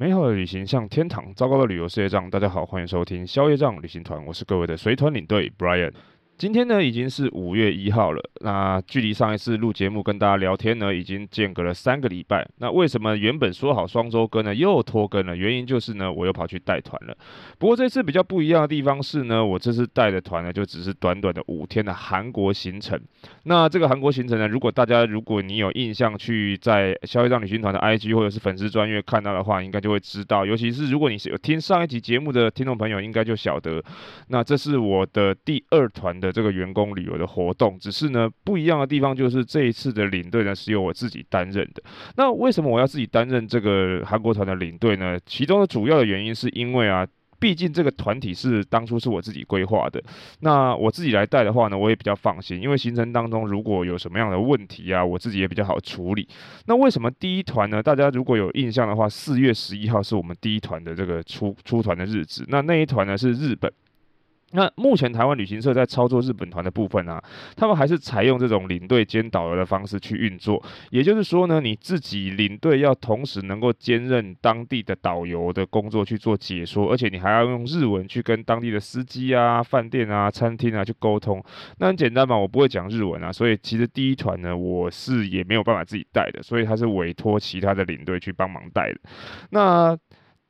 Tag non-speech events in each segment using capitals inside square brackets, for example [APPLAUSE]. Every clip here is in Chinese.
美好的旅行像天堂，糟糕的旅游是业障。大家好，欢迎收听宵夜障旅行团，我是各位的随团领队 Brian。今天呢，已经是五月一号了。那距离上一次录节目跟大家聊天呢，已经间隔了三个礼拜。那为什么原本说好双周更呢，又拖更了？原因就是呢，我又跑去带团了。不过这次比较不一样的地方是呢，我这次带的团呢，就只是短短的五天的韩国行程。那这个韩国行程呢，如果大家如果你有印象去在消业障旅行团的 IG 或者是粉丝专页看到的话，应该就会知道。尤其是如果你是有听上一集节目的听众朋友，应该就晓得，那这是我的第二团的。这个员工旅游的活动，只是呢不一样的地方就是这一次的领队呢是由我自己担任的。那为什么我要自己担任这个韩国团的领队呢？其中的主要的原因是因为啊，毕竟这个团体是当初是我自己规划的。那我自己来带的话呢，我也比较放心，因为行程当中如果有什么样的问题啊，我自己也比较好处理。那为什么第一团呢？大家如果有印象的话，四月十一号是我们第一团的这个出出团的日子。那那一团呢是日本。那目前台湾旅行社在操作日本团的部分啊，他们还是采用这种领队兼导游的方式去运作。也就是说呢，你自己领队要同时能够兼任当地的导游的工作去做解说，而且你还要用日文去跟当地的司机啊、饭店啊、餐厅啊去沟通。那很简单嘛，我不会讲日文啊，所以其实第一团呢，我是也没有办法自己带的，所以他是委托其他的领队去帮忙带的。那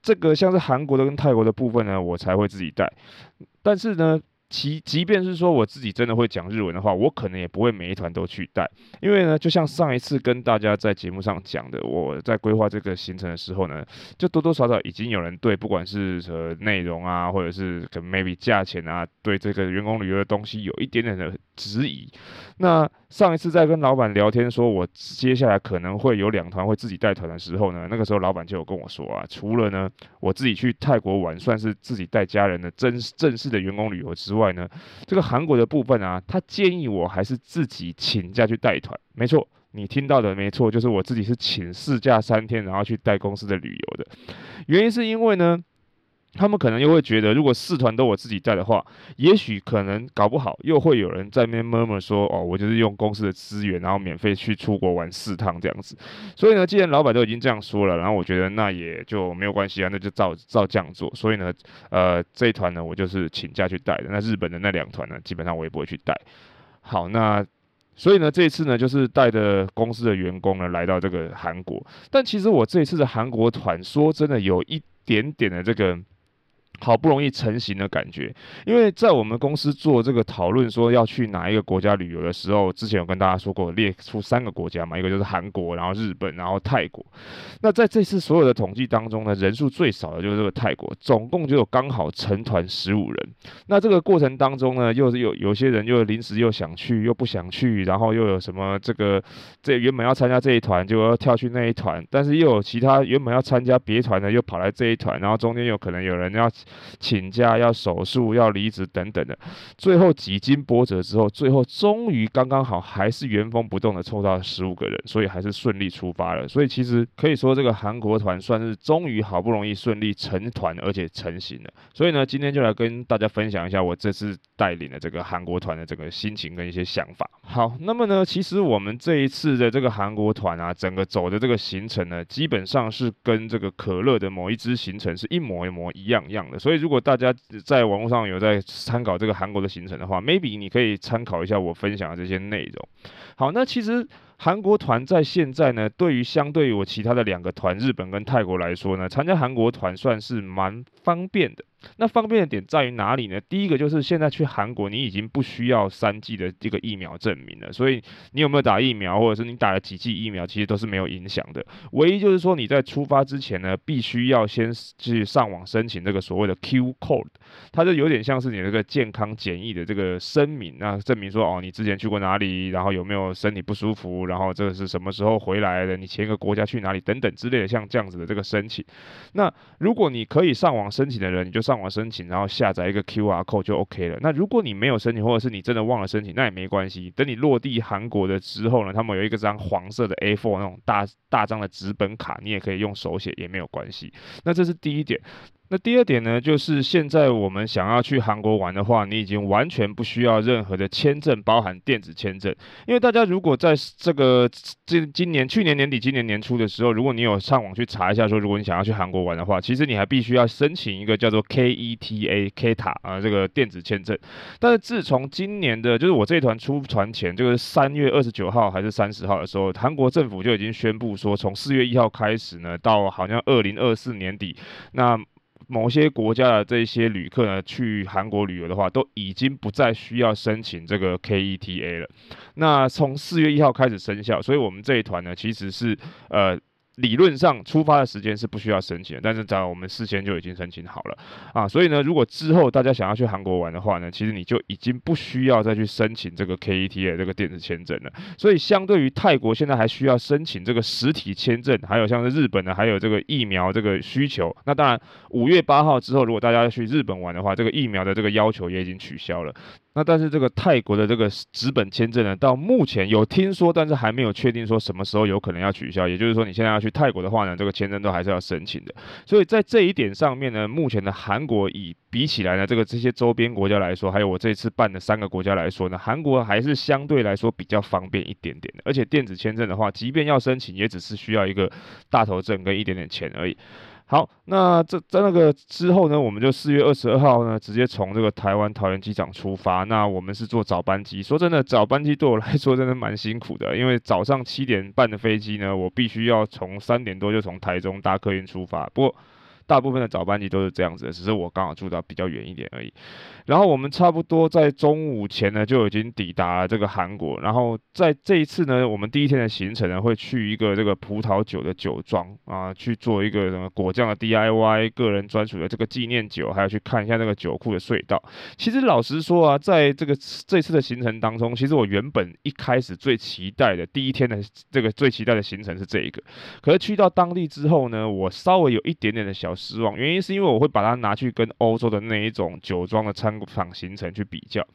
这个像是韩国的跟泰国的部分呢，我才会自己带。但是呢，其即便是说我自己真的会讲日文的话，我可能也不会每一团都去带，因为呢，就像上一次跟大家在节目上讲的，我在规划这个行程的时候呢，就多多少少已经有人对不管是呃内容啊，或者是可能 maybe 价钱啊，对这个员工旅游的东西有一点点的质疑。那上一次在跟老板聊天说，我接下来可能会有两团会自己带团的时候呢，那个时候老板就有跟我说啊，除了呢我自己去泰国玩算是自己带家人的真正式的员工旅游之外呢，这个韩国的部分啊，他建议我还是自己请假去带团。没错，你听到的没错，就是我自己是请事假三天，然后去带公司的旅游的。原因是因为呢。他们可能又会觉得，如果四团都我自己带的话，也许可能搞不好又会有人在那边 murmur 说，哦，我就是用公司的资源，然后免费去出国玩四趟这样子。所以呢，既然老板都已经这样说了，然后我觉得那也就没有关系啊，那就照照这样做。所以呢，呃，这一团呢，我就是请假去带的。那日本的那两团呢，基本上我也不会去带。好，那所以呢，这一次呢，就是带着公司的员工呢来到这个韩国。但其实我这一次的韩国团，说真的，有一点点的这个。好不容易成型的感觉，因为在我们公司做这个讨论说要去哪一个国家旅游的时候，之前有跟大家说过，列出三个国家嘛，一个就是韩国，然后日本，然后泰国。那在这次所有的统计当中呢，人数最少的就是这个泰国，总共就有刚好成团十五人。那这个过程当中呢，又是有有些人又临时又想去又不想去，然后又有什么这个这原本要参加这一团就要跳去那一团，但是又有其他原本要参加别团的又跑来这一团，然后中间有可能有人要。请假要手术要离职等等的，最后几经波折之后，最后终于刚刚好还是原封不动的凑到十五个人，所以还是顺利出发了。所以其实可以说这个韩国团算是终于好不容易顺利成团而且成型了。所以呢，今天就来跟大家分享一下我这次带领的这个韩国团的这个心情跟一些想法。好，那么呢，其实我们这一次的这个韩国团啊，整个走的这个行程呢，基本上是跟这个可乐的某一支行程是一模一模一样样的。所以如果大家在网络上有在参考这个韩国的行程的话，maybe 你可以参考一下我分享的这些内容。好，那其实。韩国团在现在呢，对于相对于我其他的两个团，日本跟泰国来说呢，参加韩国团算是蛮方便的。那方便的点在于哪里呢？第一个就是现在去韩国，你已经不需要三剂的这个疫苗证明了，所以你有没有打疫苗，或者是你打了几剂疫苗，其实都是没有影响的。唯一就是说你在出发之前呢，必须要先去上网申请这个所谓的 Q code，它就有点像是你这个健康检疫的这个声明，那证明说哦，你之前去过哪里，然后有没有身体不舒服，然后这个是什么时候回来的，你前一个国家去哪里等等之类的，像这样子的这个申请。那如果你可以上网申请的人，你就上网申请，然后下载一个 QR code 就 OK 了。那如果你没有申请，或者是你真的忘了申请，那也没关系。等你落地韩国的之后呢，他们有一个张黄色的 A4 那种大大张的纸本卡，你也可以用手写，也没有关系。那这是第一点。那第二点呢，就是现在我们想要去韩国玩的话，你已经完全不需要任何的签证，包含电子签证。因为大家如果在这个今今年、去年年底、今年年初的时候，如果你有上网去查一下，说如果你想要去韩国玩的话，其实你还必须要申请一个叫做 KETA KETA 啊这个电子签证。但是自从今年的，就是我这一团出团前，就是三月二十九号还是三十号的时候，韩国政府就已经宣布说，从四月一号开始呢，到好像二零二四年底，那某些国家的这些旅客呢，去韩国旅游的话，都已经不再需要申请这个 KETA 了。那从四月一号开始生效，所以我们这一团呢，其实是呃。理论上出发的时间是不需要申请，但是在我们事先就已经申请好了啊，所以呢，如果之后大家想要去韩国玩的话呢，其实你就已经不需要再去申请这个 KETA 这个电子签证了。所以相对于泰国现在还需要申请这个实体签证，还有像是日本呢，还有这个疫苗这个需求。那当然，五月八号之后，如果大家要去日本玩的话，这个疫苗的这个要求也已经取消了。那但是这个泰国的这个纸本签证呢，到目前有听说，但是还没有确定说什么时候有可能要取消。也就是说，你现在要去泰国的话呢，这个签证都还是要申请的。所以在这一点上面呢，目前的韩国以比起来呢，这个这些周边国家来说，还有我这次办的三个国家来说呢，韩国还是相对来说比较方便一点点的。而且电子签证的话，即便要申请，也只是需要一个大头证跟一点点钱而已。好，那这在那个之后呢，我们就四月二十二号呢，直接从这个台湾桃园机场出发。那我们是坐早班机，说真的，早班机对我来说真的蛮辛苦的，因为早上七点半的飞机呢，我必须要从三点多就从台中搭客运出发。不过，大部分的早班机都是这样子的，只是我刚好住到比较远一点而已。然后我们差不多在中午前呢就已经抵达了这个韩国。然后在这一次呢，我们第一天的行程呢会去一个这个葡萄酒的酒庄啊，去做一个什么果酱的 DIY，个人专属的这个纪念酒，还要去看一下那个酒库的隧道。其实老实说啊，在这个这次的行程当中，其实我原本一开始最期待的第一天的这个最期待的行程是这一个。可是去到当地之后呢，我稍微有一点点的小。失望，原因是因为我会把它拿去跟欧洲的那一种酒庄的参访行程去比较，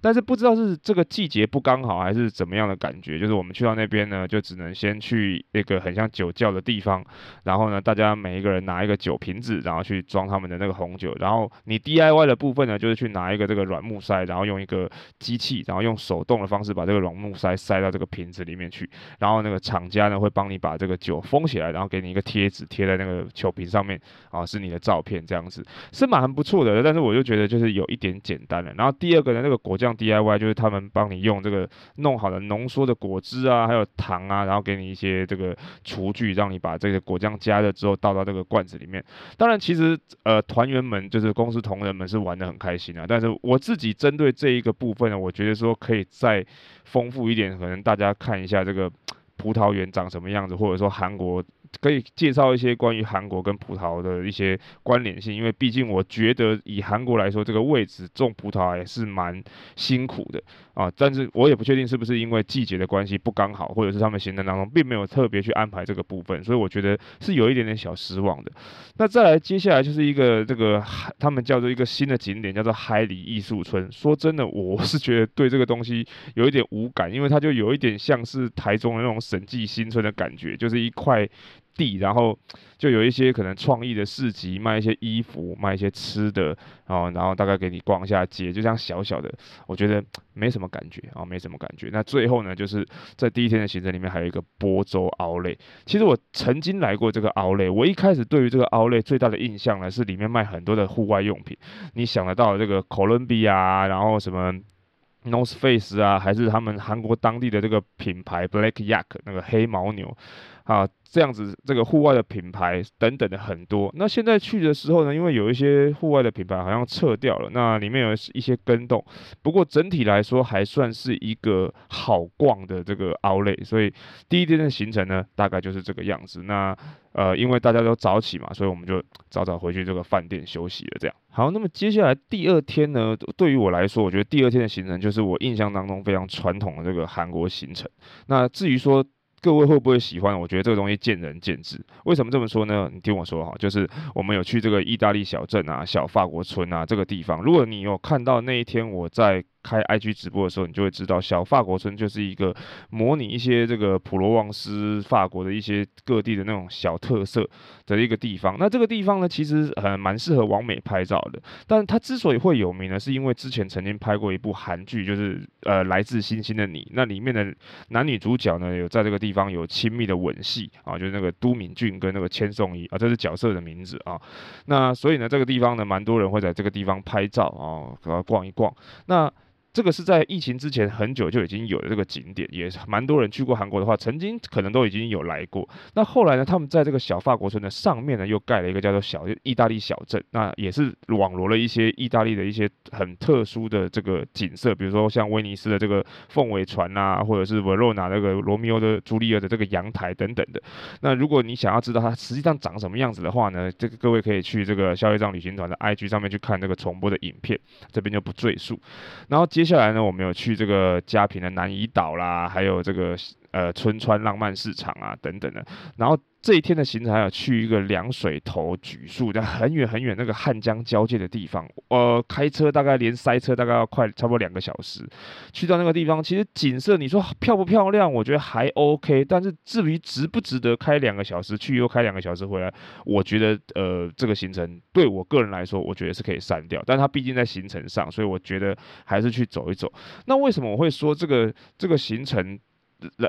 但是不知道是这个季节不刚好还是怎么样的感觉，就是我们去到那边呢，就只能先去一个很像酒窖的地方，然后呢，大家每一个人拿一个酒瓶子，然后去装他们的那个红酒，然后你 DIY 的部分呢，就是去拿一个这个软木塞，然后用一个机器，然后用手动的方式把这个软木塞塞到这个瓶子里面去，然后那个厂家呢会帮你把这个酒封起来，然后给你一个贴纸贴在那个酒瓶上面。啊，是你的照片这样子，是蛮不错的，但是我就觉得就是有一点简单了。然后第二个呢，那个果酱 DIY 就是他们帮你用这个弄好的浓缩的果汁啊，还有糖啊，然后给你一些这个厨具，让你把这个果酱加热之后倒到这个罐子里面。当然，其实呃团员们就是公司同仁们是玩得很开心啊，但是我自己针对这一个部分呢，我觉得说可以再丰富一点，可能大家看一下这个葡萄园长什么样子，或者说韩国。可以介绍一些关于韩国跟葡萄的一些关联性，因为毕竟我觉得以韩国来说，这个位置种葡萄还是蛮辛苦的啊。但是我也不确定是不是因为季节的关系不刚好，或者是他们行程当中并没有特别去安排这个部分，所以我觉得是有一点点小失望的。那再来，接下来就是一个这个他们叫做一个新的景点，叫做海里艺术村。说真的，我是觉得对这个东西有一点无感，因为它就有一点像是台中的那种审计新村的感觉，就是一块。地，然后就有一些可能创意的市集，卖一些衣服，卖一些吃的，然后然后大概给你逛一下街，就这样小小的，我觉得没什么感觉啊，没什么感觉。那最后呢，就是在第一天的行程里面还有一个波州奥累。其实我曾经来过这个奥累我一开始对于这个奥累最大的印象呢，是里面卖很多的户外用品，你想得到这个哥伦比亚，然后什么 North Face 啊，还是他们韩国当地的这个品牌 Black Yak 那个黑牦牛。啊，这样子，这个户外的品牌等等的很多。那现在去的时候呢，因为有一些户外的品牌好像撤掉了，那里面有一些跟动。不过整体来说，还算是一个好逛的这个凹类。所以第一天的行程呢，大概就是这个样子。那呃，因为大家都早起嘛，所以我们就早早回去这个饭店休息了。这样。好，那么接下来第二天呢，对于我来说，我觉得第二天的行程就是我印象当中非常传统的这个韩国行程。那至于说，各位会不会喜欢？我觉得这个东西见仁见智。为什么这么说呢？你听我说哈，就是我们有去这个意大利小镇啊、小法国村啊这个地方。如果你有看到那一天我在开 IG 直播的时候，你就会知道小法国村就是一个模拟一些这个普罗旺斯法国的一些各地的那种小特色的一个地方。那这个地方呢，其实呃蛮适合网美拍照的。但是它之所以会有名呢，是因为之前曾经拍过一部韩剧，就是呃来自星星的你。那里面的男女主角呢，有在这个地方有亲密的吻戏啊，就是那个都敏俊跟那个千颂伊啊，这是角色的名字啊。那所以呢，这个地方呢，蛮多人会在这个地方拍照啊，然后逛一逛。那这个是在疫情之前很久就已经有的这个景点，也蛮多人去过韩国的话，曾经可能都已经有来过。那后来呢，他们在这个小法国村的上面呢，又盖了一个叫做小意大利小镇，那也是网罗了一些意大利的一些很特殊的这个景色，比如说像威尼斯的这个凤尾船啊，或者是维罗纳那个罗密欧的朱丽叶的这个阳台等等的。那如果你想要知道它实际上长什么样子的话呢，这个各位可以去这个消业障旅行团的 IG 上面去看这个重播的影片，这边就不赘述。然后接接下来呢，我们有去这个嘉平的南怡岛啦，还有这个呃春川浪漫市场啊等等的，然后。这一天的行程还有去一个凉水头举树，在很远很远那个汉江交界的地方，呃，开车大概连塞车大概要快差不多两个小时，去到那个地方，其实景色你说漂不漂亮？我觉得还 OK，但是至于值不值得开两个小时去又开两个小时回来，我觉得呃这个行程对我个人来说，我觉得是可以删掉，但它毕竟在行程上，所以我觉得还是去走一走。那为什么我会说这个这个行程？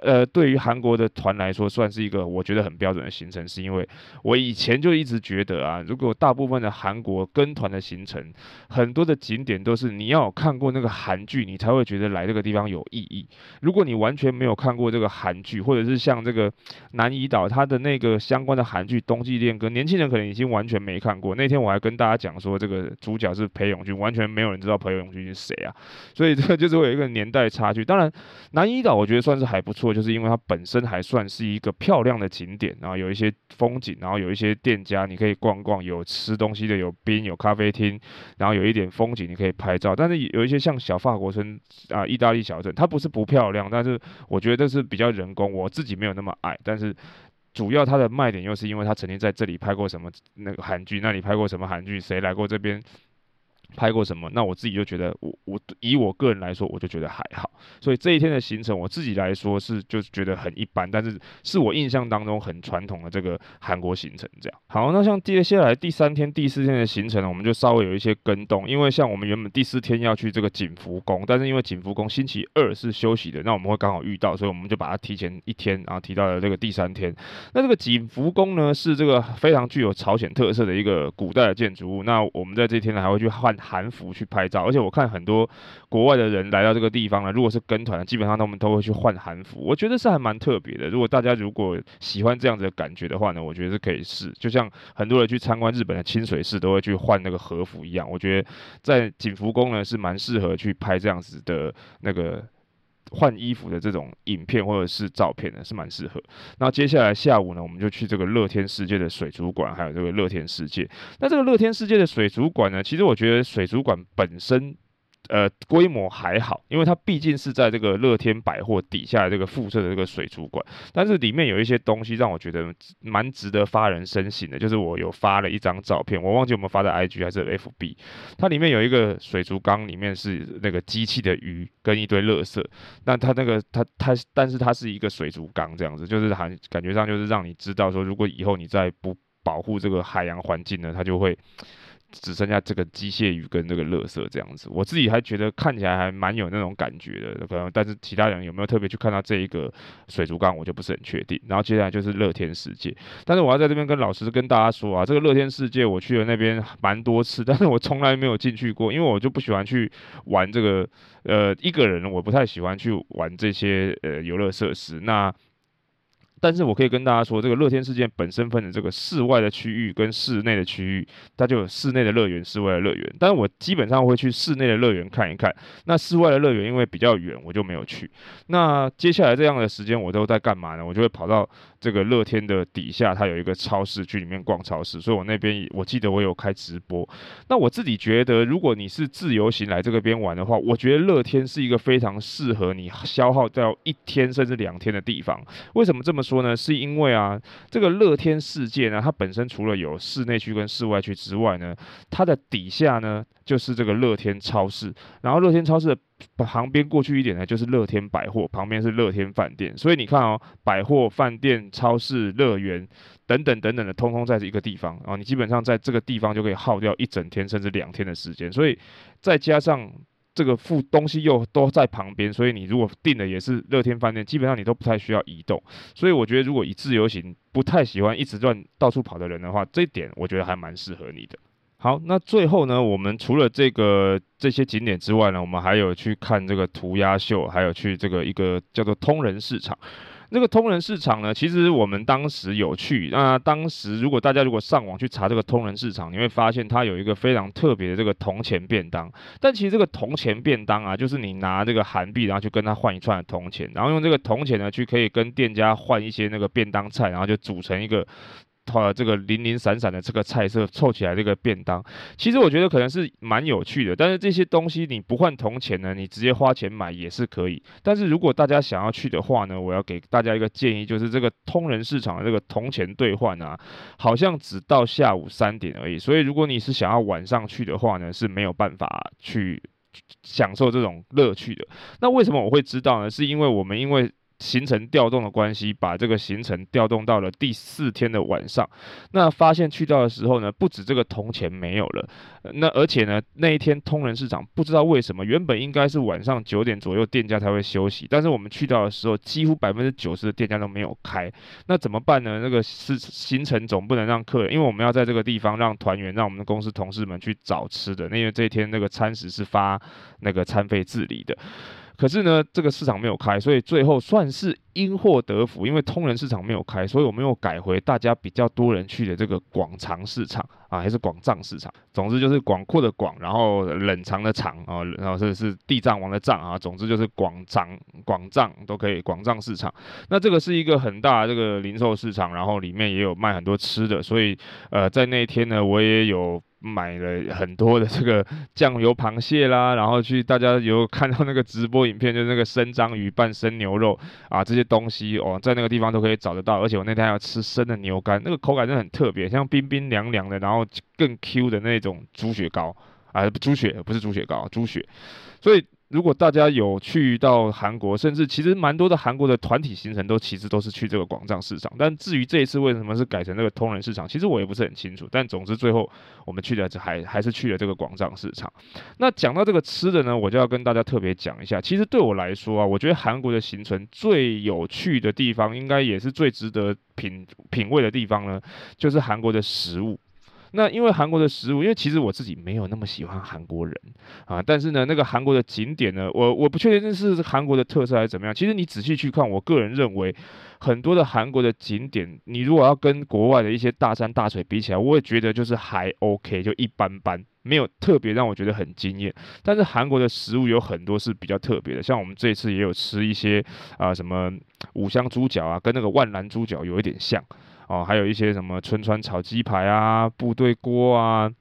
呃，对于韩国的团来说，算是一个我觉得很标准的行程，是因为我以前就一直觉得啊，如果大部分的韩国跟团的行程，很多的景点都是你要看过那个韩剧，你才会觉得来这个地方有意义。如果你完全没有看过这个韩剧，或者是像这个南怡岛它的那个相关的韩剧《冬季恋歌》，年轻人可能已经完全没看过。那天我还跟大家讲说，这个主角是裴勇俊，完全没有人知道裴勇俊是谁啊，所以这个就是会有一个年代差距。当然，南怡岛我觉得算是还。不错，就是因为它本身还算是一个漂亮的景点，然后有一些风景，然后有一些店家你可以逛逛，有吃东西的，有冰，有咖啡厅，然后有一点风景你可以拍照。但是有一些像小法国村啊，意大利小镇，它不是不漂亮，但是我觉得是比较人工，我自己没有那么爱。但是主要它的卖点又是因为它曾经在这里拍过什么那个韩剧，那里拍过什么韩剧，谁来过这边？拍过什么？那我自己就觉得，我我以我个人来说，我就觉得还好。所以这一天的行程，我自己来说是就觉得很一般，但是是我印象当中很传统的这个韩国行程这样。好，那像接下来第三天、第四天的行程呢，我们就稍微有一些跟动，因为像我们原本第四天要去这个景福宫，但是因为景福宫星期二是休息的，那我们会刚好遇到，所以我们就把它提前一天，然后提到了这个第三天。那这个景福宫呢，是这个非常具有朝鲜特色的一个古代的建筑物。那我们在这天，还会去韩服去拍照，而且我看很多国外的人来到这个地方呢，如果是跟团，基本上他们都会去换韩服，我觉得是还蛮特别的。如果大家如果喜欢这样子的感觉的话呢，我觉得是可以试。就像很多人去参观日本的清水寺，都会去换那个和服一样，我觉得在景福宫呢是蛮适合去拍这样子的那个。换衣服的这种影片或者是照片呢，是蛮适合。那接下来下午呢，我们就去这个乐天世界的水族馆，还有这个乐天世界。那这个乐天世界的水族馆呢，其实我觉得水族馆本身。呃，规模还好，因为它毕竟是在这个乐天百货底下这个附设的这个水族馆，但是里面有一些东西让我觉得蛮值得发人深省的，就是我有发了一张照片，我忘记我们发在 IG 还是 FB，它里面有一个水族缸，里面是那个机器的鱼跟一堆垃圾，那它那个它它，但是它是一个水族缸这样子，就是还感觉上就是让你知道说，如果以后你再不保护这个海洋环境呢，它就会。只剩下这个机械鱼跟这个垃圾这样子，我自己还觉得看起来还蛮有那种感觉的，可能但是其他人有没有特别去看到这一个水族缸，我就不是很确定。然后接下来就是乐天世界，但是我要在这边跟老师跟大家说啊，这个乐天世界我去了那边蛮多次，[LAUGHS] 但是我从来没有进去过，因为我就不喜欢去玩这个，呃，一个人我不太喜欢去玩这些呃游乐设施。那但是我可以跟大家说，这个乐天世界本身分的这个室外的区域跟室内的区域，它就有室内的乐园、室外的乐园。但是我基本上会去室内的乐园看一看。那室外的乐园因为比较远，我就没有去。那接下来这样的时间我都在干嘛呢？我就会跑到这个乐天的底下，它有一个超市，去里面逛超市。所以我那边我记得我有开直播。那我自己觉得，如果你是自由行来这个边玩的话，我觉得乐天是一个非常适合你消耗掉一天甚至两天的地方。为什么这么说呢？是因为啊，这个乐天世界呢，它本身除了有室内区跟室外区之外呢，它的底下呢就是这个乐天超市，然后乐天超市旁边过去一点呢就是乐天百货，旁边是乐天饭店。所以你看哦，百货、饭店、超市、乐园等等等等的，通通在一个地方啊，你基本上在这个地方就可以耗掉一整天甚至两天的时间。所以再加上。这个附东西又都在旁边，所以你如果订的也是乐天饭店，基本上你都不太需要移动。所以我觉得，如果以自由行不太喜欢一直乱到处跑的人的话，这一点我觉得还蛮适合你的。好，那最后呢，我们除了这个这些景点之外呢，我们还有去看这个涂鸦秀，还有去这个一个叫做通人市场。这个通人市场呢，其实我们当时有去。那当时如果大家如果上网去查这个通人市场，你会发现它有一个非常特别的这个铜钱便当。但其实这个铜钱便当啊，就是你拿这个韩币，然后去跟他换一串铜钱，然后用这个铜钱呢去可以跟店家换一些那个便当菜，然后就组成一个。呃，这个零零散散的这个菜色凑起来这个便当，其实我觉得可能是蛮有趣的。但是这些东西你不换铜钱呢，你直接花钱买也是可以。但是如果大家想要去的话呢，我要给大家一个建议，就是这个通人市场的这个铜钱兑换啊，好像只到下午三点而已。所以如果你是想要晚上去的话呢，是没有办法去享受这种乐趣的。那为什么我会知道呢？是因为我们因为。行程调动的关系，把这个行程调动到了第四天的晚上。那发现去到的时候呢，不止这个铜钱没有了，那而且呢，那一天通人市场不知道为什么，原本应该是晚上九点左右店家才会休息，但是我们去到的时候，几乎百分之九十的店家都没有开。那怎么办呢？那个是行程总不能让客人，因为我们要在这个地方让团员、让我们的公司同事们去找吃的，因为这一天那个餐食是发那个餐费自理的。可是呢，这个市场没有开，所以最后算是因祸得福，因为通人市场没有开，所以我们又改回大家比较多人去的这个广长市场啊，还是广藏市场。总之就是广阔的广，然后冷藏的藏啊，然后是是地藏王的藏啊，总之就是广藏广藏都可以。广藏市场，那这个是一个很大的这个零售市场，然后里面也有卖很多吃的，所以呃，在那一天呢，我也有。买了很多的这个酱油螃蟹啦，然后去大家有看到那个直播影片，就是那个生章鱼拌生牛肉 [LAUGHS] 啊，这些东西哦，在那个地方都可以找得到。而且我那天还要吃生的牛肝，那个口感真的很特别，像冰冰凉凉的，然后更 Q 的那种猪血糕啊，猪血不是猪血糕，猪血，所以。如果大家有去到韩国，甚至其实蛮多的韩国的团体行程都其实都是去这个广藏市场。但至于这一次为什么是改成这个通人市场，其实我也不是很清楚。但总之最后我们去的还 [LAUGHS] 还是去了这个广藏市场。那讲到这个吃的呢，我就要跟大家特别讲一下。其实对我来说啊，我觉得韩国的行程最有趣的地方，应该也是最值得品品味的地方呢，就是韩国的食物。那因为韩国的食物，因为其实我自己没有那么喜欢韩国人啊，但是呢，那个韩国的景点呢，我我不确定这是韩国的特色还是怎么样。其实你仔细去看，我个人认为很多的韩国的景点，你如果要跟国外的一些大山大水比起来，我也觉得就是还 OK，就一般般，没有特别让我觉得很惊艳。但是韩国的食物有很多是比较特别的，像我们这次也有吃一些啊什么五香猪脚啊，跟那个万兰猪脚有一点像。哦，还有一些什么春川炒鸡排啊、部队锅啊。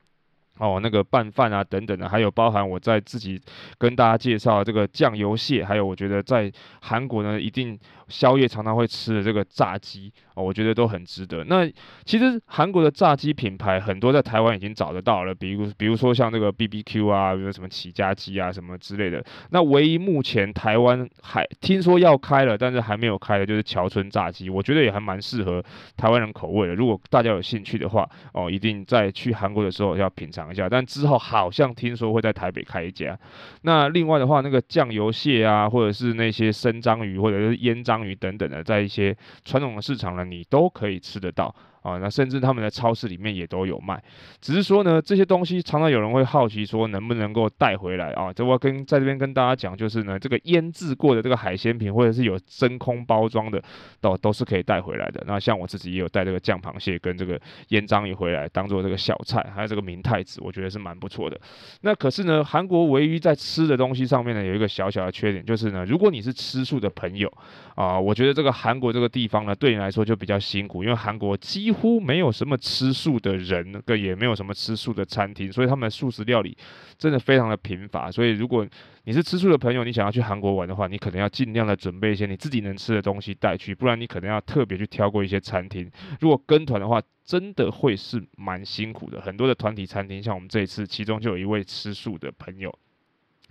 哦，那个拌饭啊，等等的，还有包含我在自己跟大家介绍这个酱油蟹，还有我觉得在韩国呢，一定宵夜常常会吃的这个炸鸡，哦，我觉得都很值得。那其实韩国的炸鸡品牌很多在台湾已经找得到了，比如比如说像这个 BBQ 啊，比如什么起家鸡啊什么之类的。那唯一目前台湾还听说要开了，但是还没有开的就是桥村炸鸡，我觉得也还蛮适合台湾人口味的。如果大家有兴趣的话，哦，一定在去韩国的时候要品尝一下，但之后好像听说会在台北开一家。那另外的话，那个酱油蟹啊，或者是那些生章鱼，或者是腌章章鱼等等的，在一些传统的市场呢，你都可以吃得到。啊，那甚至他们的超市里面也都有卖，只是说呢，这些东西常常有人会好奇说能不能够带回来啊？这我跟在这边跟大家讲，就是呢，这个腌制过的这个海鲜品，或者是有真空包装的，都都是可以带回来的。那像我自己也有带这个酱螃蟹跟这个腌章鱼回来，当做这个小菜，还有这个明太子，我觉得是蛮不错的。那可是呢，韩国唯一在吃的东西上面呢，有一个小小的缺点，就是呢，如果你是吃素的朋友啊，我觉得这个韩国这个地方呢，对你来说就比较辛苦，因为韩国几乎没有什么吃素的人，跟也没有什么吃素的餐厅，所以他们素食料理真的非常的贫乏。所以如果你是吃素的朋友，你想要去韩国玩的话，你可能要尽量的准备一些你自己能吃的东西带去，不然你可能要特别去挑过一些餐厅。如果跟团的话，真的会是蛮辛苦的。很多的团体餐厅，像我们这一次，其中就有一位吃素的朋友，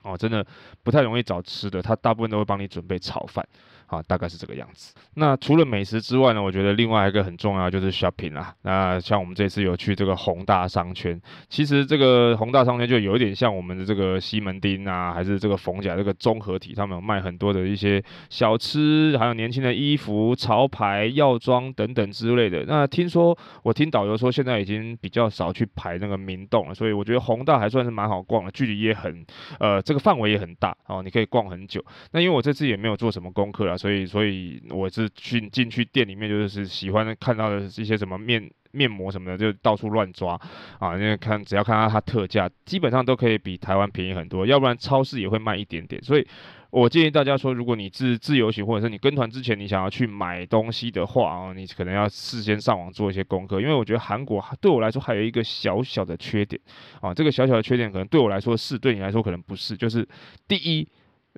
哦，真的不太容易找吃的，他大部分都会帮你准备炒饭。啊，大概是这个样子。那除了美食之外呢，我觉得另外一个很重要就是 shopping 啦。那像我们这次有去这个宏大商圈，其实这个宏大商圈就有一点像我们的这个西门町啊，还是这个逢甲这个综合体，他们有卖很多的一些小吃，还有年轻的衣服、潮牌、药妆等等之类的。那听说我听导游说，现在已经比较少去排那个明洞了，所以我觉得宏大还算是蛮好逛的，距离也很呃，这个范围也很大哦，你可以逛很久。那因为我这次也没有做什么功课所以，所以我是去进去店里面，就是喜欢看到的一些什么面面膜什么的，就到处乱抓啊。因为看只要看到它特价，基本上都可以比台湾便宜很多。要不然超市也会卖一点点。所以我建议大家说，如果你自自由行或者是你跟团之前，你想要去买东西的话啊，你可能要事先上网做一些功课。因为我觉得韩国对我来说还有一个小小的缺点啊，这个小小的缺点可能对我来说是，对你来说可能不是。就是第一。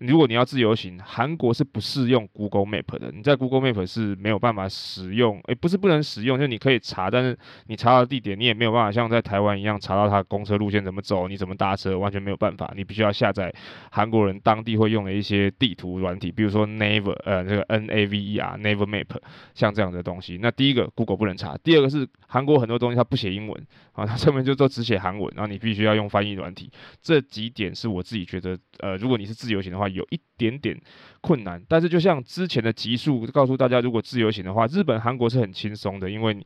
如果你要自由行，韩国是不适用 Google Map 的。你在 Google Map 是没有办法使用，诶、不是不能使用，就你可以查，但是你查到地点，你也没有办法像在台湾一样查到它公车路线怎么走，你怎么搭车，完全没有办法。你必须要下载韩国人当地会用的一些地图软体，比如说 Naver，呃，这个 N A V E R Naver Map，像这样的东西。那第一个 Google 不能查，第二个是韩国很多东西它不写英文啊，它上面就都只写韩文，然后你必须要用翻译软体。这几点是我自己觉得，呃，如果你是自由行的话。有一点点困难，但是就像之前的集数告诉大家，如果自由行的话，日本、韩国是很轻松的，因为，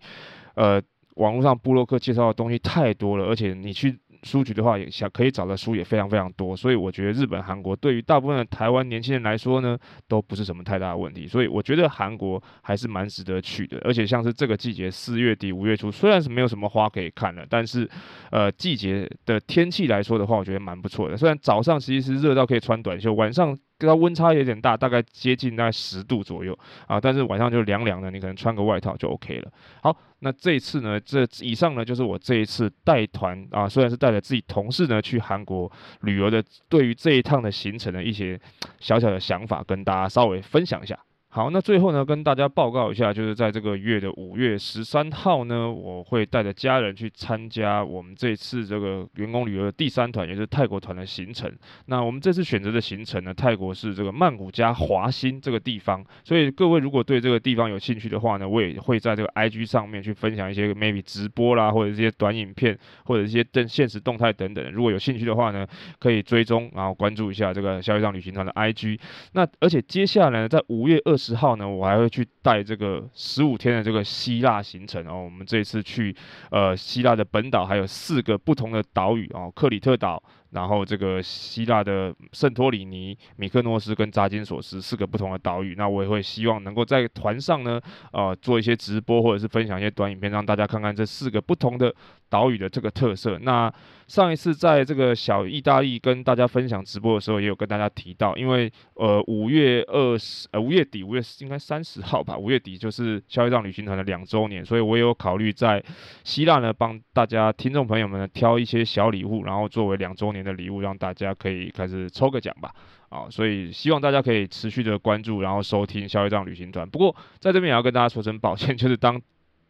呃，网络上布洛克介绍的东西太多了，而且你去。书局的话，也想可以找的书也非常非常多，所以我觉得日本、韩国对于大部分的台湾年轻人来说呢，都不是什么太大的问题。所以我觉得韩国还是蛮值得去的。而且像是这个季节，四月底五月初，虽然是没有什么花可以看了，但是呃季节的天气来说的话，我觉得蛮不错的。虽然早上其实是热到可以穿短袖，晚上。跟它温差有点大，大概接近大概十度左右啊，但是晚上就凉凉的，你可能穿个外套就 OK 了。好，那这一次呢，这以上呢就是我这一次带团啊，虽然是带着自己同事呢去韩国旅游的，对于这一趟的行程的一些小小的想法，跟大家稍微分享一下。好，那最后呢，跟大家报告一下，就是在这个月的五月十三号呢，我会带着家人去参加我们这次这个员工旅游的第三团，也是泰国团的行程。那我们这次选择的行程呢，泰国是这个曼谷加华欣这个地方。所以各位如果对这个地方有兴趣的话呢，我也会在这个 IG 上面去分享一些 maybe 直播啦，或者一些短影片，或者一些动现实动态等等。如果有兴趣的话呢，可以追踪然后关注一下这个消业障旅行团的 IG。那而且接下来呢，在五月二十号呢，我还会去带这个十五天的这个希腊行程哦。我们这次去呃希腊的本岛，还有四个不同的岛屿哦，克里特岛。然后这个希腊的圣托里尼、米克诺斯跟扎金索斯四个不同的岛屿，那我也会希望能够在团上呢，呃，做一些直播或者是分享一些短影片，让大家看看这四个不同的岛屿的这个特色。那上一次在这个小意大利跟大家分享直播的时候，也有跟大家提到，因为呃五月二十呃五月底五月应该三十号吧，五月底就是消业障旅行团的两周年，所以我也有考虑在希腊呢帮大家听众朋友们呢挑一些小礼物，然后作为两周年。的礼物让大家可以开始抽个奖吧，啊，所以希望大家可以持续的关注，然后收听消费账旅行团。不过在这边也要跟大家说声抱歉，[LAUGHS] 就是当。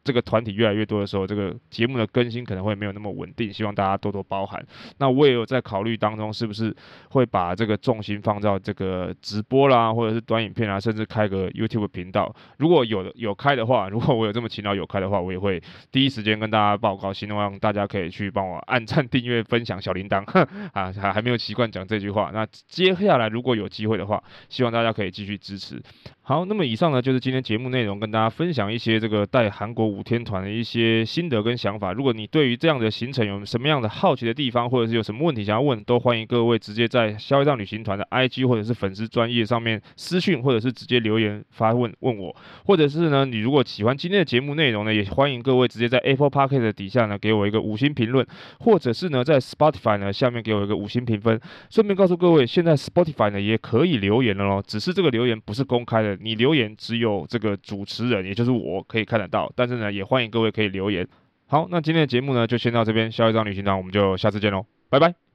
这个团体越来越多的时候，这个节目的更新可能会没有那么稳定，希望大家多多包涵。那我也有在考虑当中，是不是会把这个重心放到这个直播啦，或者是短影片啊，甚至开个 YouTube 频道。如果有有开的话，如果我有这么勤劳有开的话，我也会第一时间跟大家报告。希望大家可以去帮我按赞、订阅、分享小铃铛。[LAUGHS] 啊，还还没有习惯讲这句话。那接下来如果有机会的话，希望大家可以继续支持。好，那么以上呢就是今天节目内容，跟大家分享一些这个带韩国五天团的一些心得跟想法。如果你对于这样的行程有什么样的好奇的地方，或者是有什么问题想要问，都欢迎各位直接在消费账旅行团的 IG 或者是粉丝专业上面私讯，或者是直接留言发问问我。或者是呢，你如果喜欢今天的节目内容呢，也欢迎各位直接在 Apple Podcast 的底下呢给我一个五星评论，或者是呢在 Spotify 呢下面给我一个五星评分。顺便告诉各位，现在 Spotify 呢也可以留言了哦，只是这个留言不是公开的。你留言只有这个主持人，也就是我可以看得到，但是呢，也欢迎各位可以留言。好，那今天的节目呢就先到这边，下一张旅行团我们就下次见喽，拜拜。